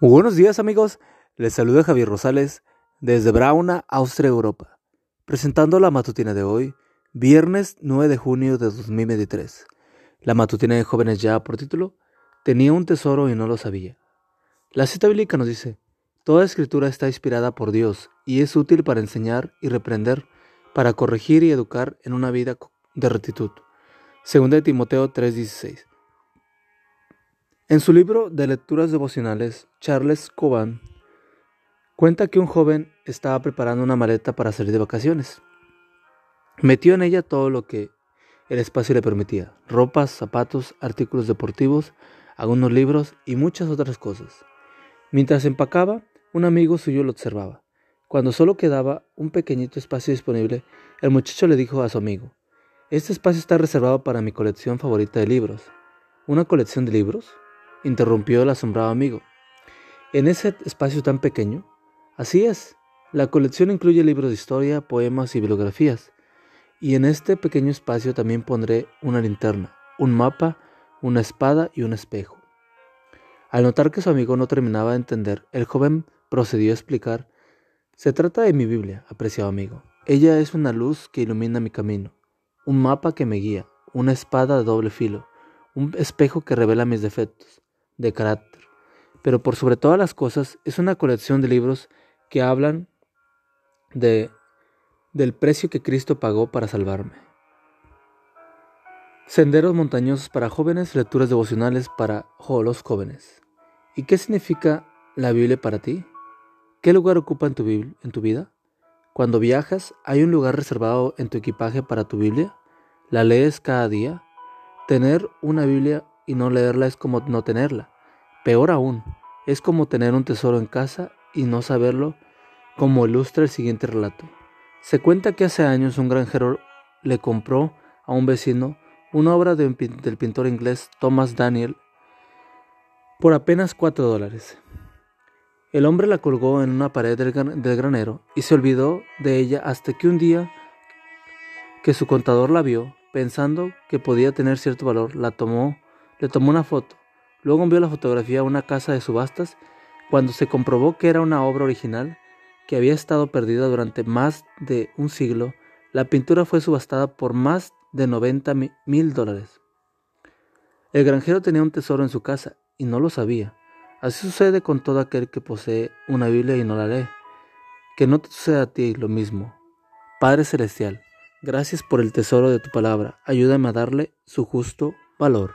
Buenos días amigos, les saluda Javier Rosales desde Brauna, Austria, Europa, presentando la matutina de hoy, viernes 9 de junio de 2023. La matutina de jóvenes ya por título, tenía un tesoro y no lo sabía. La cita bíblica nos dice, Toda escritura está inspirada por Dios y es útil para enseñar y reprender, para corregir y educar en una vida de rectitud. Segunda de Timoteo 3:16. En su libro de lecturas devocionales, Charles Coban cuenta que un joven estaba preparando una maleta para salir de vacaciones. Metió en ella todo lo que el espacio le permitía, ropas, zapatos, artículos deportivos, algunos libros y muchas otras cosas. Mientras empacaba, un amigo suyo lo observaba. Cuando solo quedaba un pequeñito espacio disponible, el muchacho le dijo a su amigo, Este espacio está reservado para mi colección favorita de libros. ¿Una colección de libros? Interrumpió el asombrado amigo. En ese espacio tan pequeño, así es. La colección incluye libros de historia, poemas y bibliografías. Y en este pequeño espacio también pondré una linterna, un mapa, una espada y un espejo. Al notar que su amigo no terminaba de entender, el joven procedió a explicar, se trata de mi Biblia, apreciado amigo. Ella es una luz que ilumina mi camino, un mapa que me guía, una espada de doble filo, un espejo que revela mis defectos, de carácter, pero por sobre todas las cosas es una colección de libros que hablan de, del precio que Cristo pagó para salvarme. Senderos montañosos para jóvenes, lecturas devocionales para los jóvenes. ¿Y qué significa la Biblia para ti? ¿Qué lugar ocupa en tu, en tu vida? Cuando viajas, ¿hay un lugar reservado en tu equipaje para tu Biblia? ¿La lees cada día? Tener una Biblia y no leerla es como no tenerla. Peor aún, es como tener un tesoro en casa y no saberlo, como ilustra el siguiente relato. Se cuenta que hace años un granjero le compró a un vecino una obra del pintor inglés Thomas Daniel por apenas cuatro dólares. El hombre la colgó en una pared del, del, granero y se olvidó de ella hasta que un día que su contador la vio, pensando que podía tener cierto valor, la tomó le tomó una foto. Luego envió la fotografía a una casa de subastas. Cuando se comprobó que era una obra original que había estado perdida durante más de un siglo, la pintura fue subastada por más de 90 mil dólares. El granjero tenía un tesoro en su casa y no lo sabía. Así sucede con todo aquel que posee una Biblia y no la lee. Que no te suceda a ti lo mismo. Padre Celestial, gracias por el tesoro de tu palabra. Ayúdame a darle su justo valor.